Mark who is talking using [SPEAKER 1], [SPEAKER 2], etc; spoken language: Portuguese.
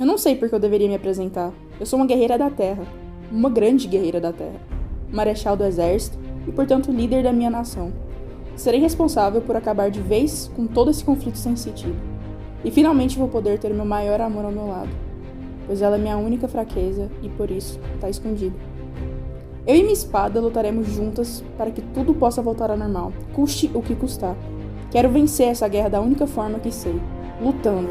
[SPEAKER 1] Eu não sei por que eu deveria me apresentar. Eu sou uma guerreira da Terra. Uma grande guerreira da Terra. Marechal do Exército e, portanto, líder da minha nação. Serei responsável por acabar de vez com todo esse conflito sem sentido. E finalmente vou poder ter meu maior amor ao meu lado. Pois ela é minha única fraqueza e, por isso, está escondida. Eu e minha espada lutaremos juntas para que tudo possa voltar ao normal, custe o que custar. Quero vencer essa guerra da única forma que sei, lutando,